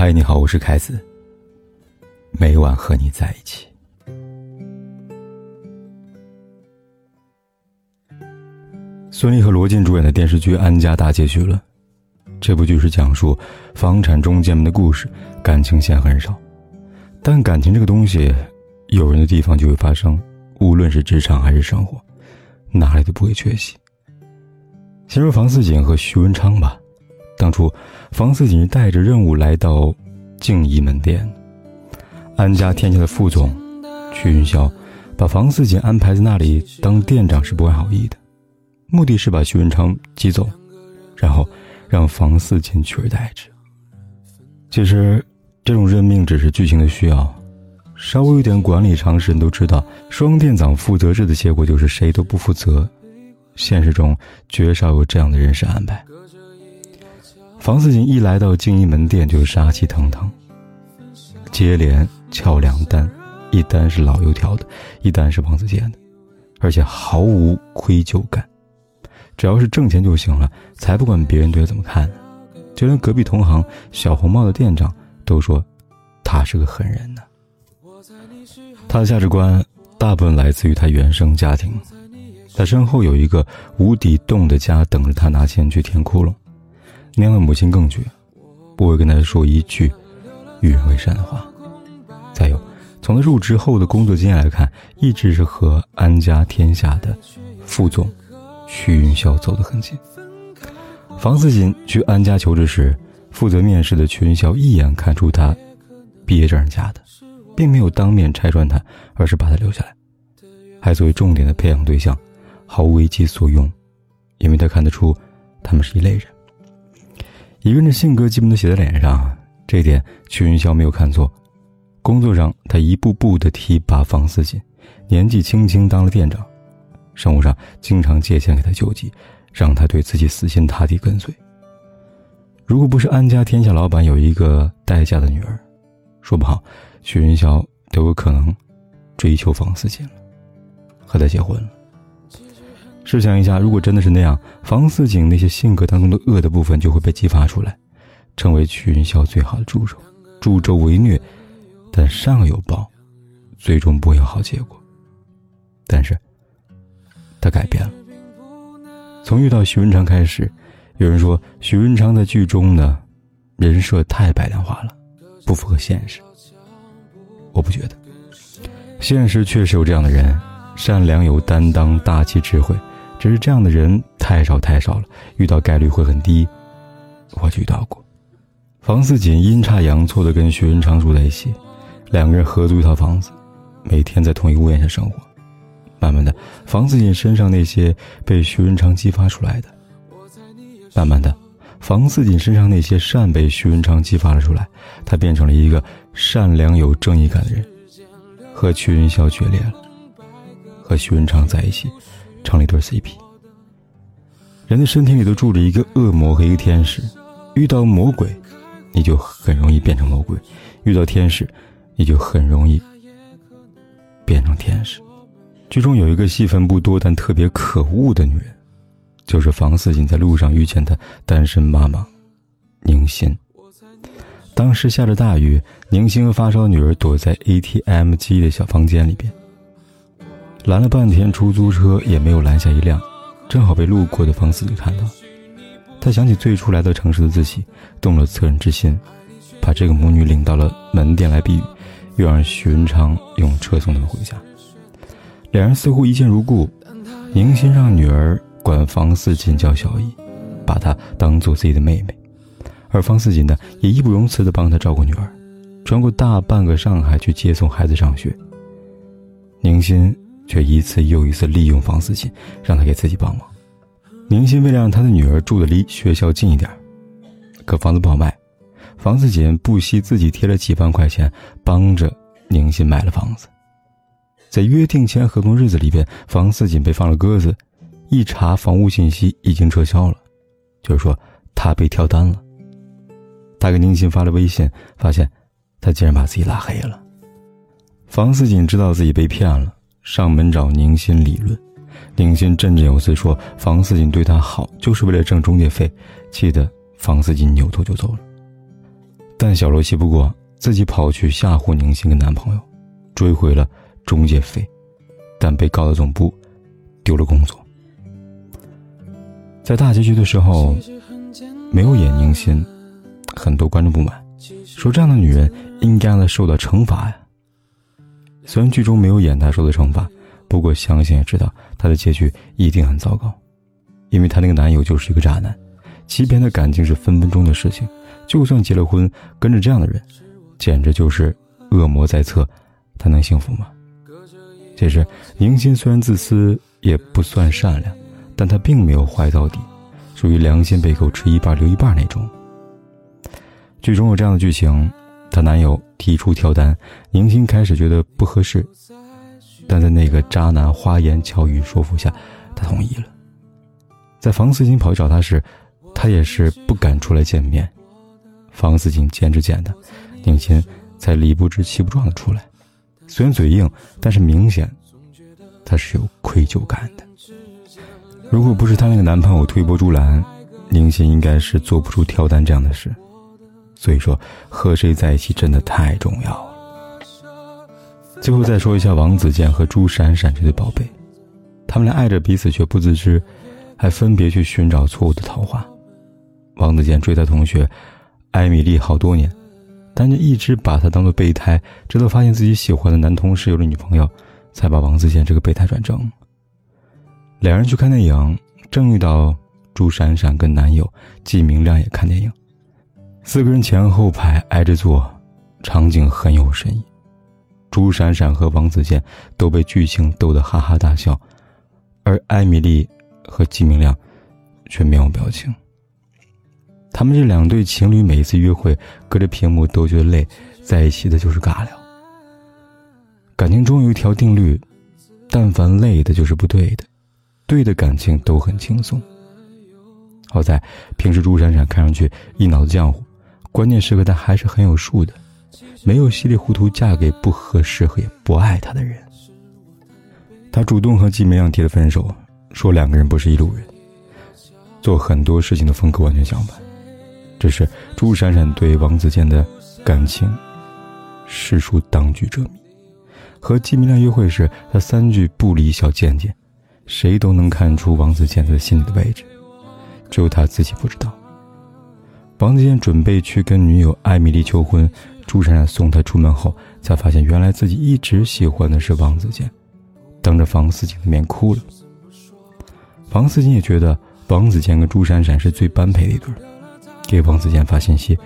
嗨，你好，我是凯子。每晚和你在一起。孙俪和罗晋主演的电视剧《安家》大结局了。这部剧是讲述房产中介们的故事，感情线很少，但感情这个东西，有人的地方就会发生，无论是职场还是生活，哪里都不会缺席。先说房似锦和徐文昌吧。当初，房似锦带着任务来到静怡门店，安家天下的副总曲云霄把房似锦安排在那里当店长是不怀好意的，目的是把徐文昌挤走，然后让房似锦取而代之。其实，这种任命只是剧情的需要，稍微有点管理常识人都知道，双店长负责制的结果就是谁都不负责。现实中绝少有这样的人事安排。房似锦一来到静怡门店就杀气腾腾，接连撬两单，一单是老油条的，一单是王自健的，而且毫无愧疚感，只要是挣钱就行了，才不管别人对他怎么看。就连隔壁同行小红帽的店长都说，他是个狠人呢。他的价值观大部分来自于他原生家庭，他身后有一个无底洞的家等着他拿钱去填窟窿。那样的母亲更绝，不会跟他说一句与人为善的话。再有，从他入职后的工作经验来看，一直是和安家天下的副总曲云霄走得很近。房思锦去安家求职时，负责面试的曲云霄一眼看出他毕业证是假的，并没有当面拆穿他，而是把他留下来，还作为重点的培养对象，毫无为机所用，因为他看得出他们是一类人。一个人的性格基本都写在脸上，这一点曲云霄没有看错。工作上，他一步步的提拔房思锦，年纪轻轻当了店长；生活上，经常借钱给他救济，让他对自己死心塌地跟随。如果不是安家天下老板有一个待嫁的女儿，说不好，徐云霄都有可能追求房思锦了，和他结婚了。试想一下，如果真的是那样，房似锦那些性格当中的恶的部分就会被激发出来，成为曲云霄最好的助手，助纣为虐，但上有报，最终不会有好结果。但是，他改变了。从遇到徐文昌开始，有人说徐文昌在剧中呢，人设太白莲花了，不符合现实。我不觉得，现实确实有这样的人，善良有担当，大气智慧。只是这样的人太少太少了，遇到概率会很低。我遇到过，房似锦阴差阳错的跟徐文昌住在一起，两个人合租一套房子，每天在同一屋檐下生活。慢慢的，房似锦身上那些被徐文昌激发出来的，慢慢的，房似锦身上那些善被徐文昌激发了出来，他变成了一个善良有正义感的人，和曲云霄决裂了，和徐文昌在一起。成了一对 CP。人的身体里都住着一个恶魔和一个天使，遇到魔鬼，你就很容易变成魔鬼；遇到天使，你就很容易变成天使。剧中有一个戏份不多但特别可恶的女人，就是房似锦在路上遇见的单身妈妈宁心。当时下着大雨，宁心和发烧女儿躲在 ATM 机的小房间里边。拦了半天，出租车也没有拦下一辆，正好被路过的房四锦看到。他想起最初来到城市的自己，动了恻隐之心，把这个母女领到了门店来避雨，又让徐文昌用车送他们回家。两人似乎一见如故，宁心让女儿管房四锦叫小姨，把她当做自己的妹妹，而方四锦呢，也义不容辞地帮她照顾女儿，穿过大半个上海去接送孩子上学。宁心。却一次又一次利用房思锦，让他给自己帮忙。宁心为了让他的女儿住的离学校近一点，可房子不好卖，房思锦不惜自己贴了几万块钱，帮着宁心买了房子。在约定签合同日子里边，房思锦被放了鸽子，一查房屋信息已经撤销了，就是说他被跳单了。他给宁心发了微信，发现他竟然把自己拉黑了。房思锦知道自己被骗了。上门找宁心理论，宁心振振有词说房似锦对他好就是为了挣中介费，气得房似锦扭头就走了。但小罗气不过，自己跑去吓唬宁心跟男朋友，追回了中介费，但被告到总部，丢了工作。在大结局的时候，没有演宁心，很多观众不满，说这样的女人应该让她受到惩罚呀。虽然剧中没有演她受的惩罚，不过相信也知道她的结局一定很糟糕，因为她那个男友就是一个渣男，欺骗的感情是分分钟的事情，就算结了婚，跟着这样的人，简直就是恶魔在侧，她能幸福吗？其实宁心虽然自私，也不算善良。但她并没有坏到底，属于良心被狗吃一半留一半那种。剧中有这样的剧情：她男友提出跳单，宁心开始觉得不合适，但在那个渣男花言巧语说服下，她同意了。在房思锦跑去找她时，她也是不敢出来见面。房思锦坚持见的，宁心才理不直气不壮的出来。虽然嘴硬，但是明显她是有愧疚感的。如果不是她那个男朋友推波助澜，宁心应该是做不出跳单这样的事。所以说，和谁在一起真的太重要了。最后再说一下王子健和朱闪闪这对宝贝，他们俩爱着彼此却不自知，还分别去寻找错误的桃花。王子健追他同学艾米丽好多年，但就一直把她当做备胎，直到发现自己喜欢的男同事有了女朋友，才把王子健这个备胎转正。两人去看电影，正遇到朱闪闪跟男友季明亮也看电影，四个人前后排挨着坐，场景很有深意。朱闪闪和王子健都被剧情逗得哈哈大笑，而艾米丽和季明亮却面无表情。他们这两对情侣每一次约会，隔着屏幕都觉得累，在一起的就是尬聊。感情中有一条定律：但凡累的，就是不对的。对的感情都很轻松。好在平时朱闪闪看上去一脑子浆糊，关键时刻他还是很有数的，没有稀里糊涂嫁给不合适和也不爱他的人。他主动和季明亮提了分手，说两个人不是一路人，做很多事情的风格完全相反。只是朱闪闪对王子健的感情，实属当局者迷。和季明亮约会时，他三句不离小贱贱。谁都能看出王子健在心里的位置，只有他自己不知道。王子健准备去跟女友艾米丽求婚，朱闪闪送他出门后，才发现原来自己一直喜欢的是王子健，当着房思锦的面哭了。房思锦也觉得王子健跟朱闪闪是最般配的一对，给王子健发信息，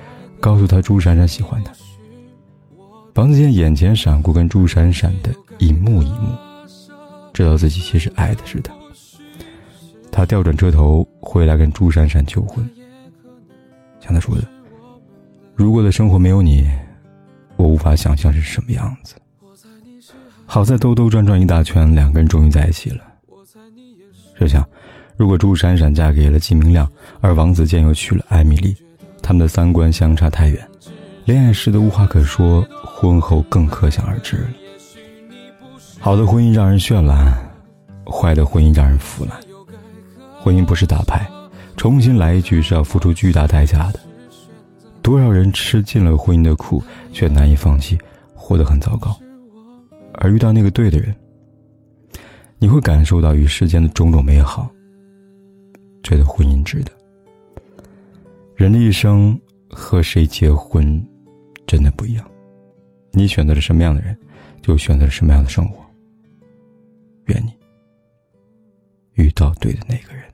告诉他朱闪闪喜欢他。王子健眼前闪过跟朱闪闪的一幕一幕。知道自己其实爱的是他，他调转车头回来跟朱闪闪求婚。像他说的：“如果的生活没有你，我无法想象是什么样子。”好在兜兜转转一大圈，两个人终于在一起了。试想，如果朱闪闪嫁给了季明亮，而王子健又娶了艾米丽，他们的三观相差太远，恋爱时的无话可说，婚后更可想而知了。好的婚姻让人绚烂，坏的婚姻让人腐烂。婚姻不是打牌，重新来一局是要付出巨大代价的。多少人吃尽了婚姻的苦，却难以放弃，活得很糟糕。而遇到那个对的人，你会感受到与世间的种种美好，觉得婚姻值得。人的一生和谁结婚，真的不一样。你选择了什么样的人，就选择了什么样的生活。愿你遇到对的那个人。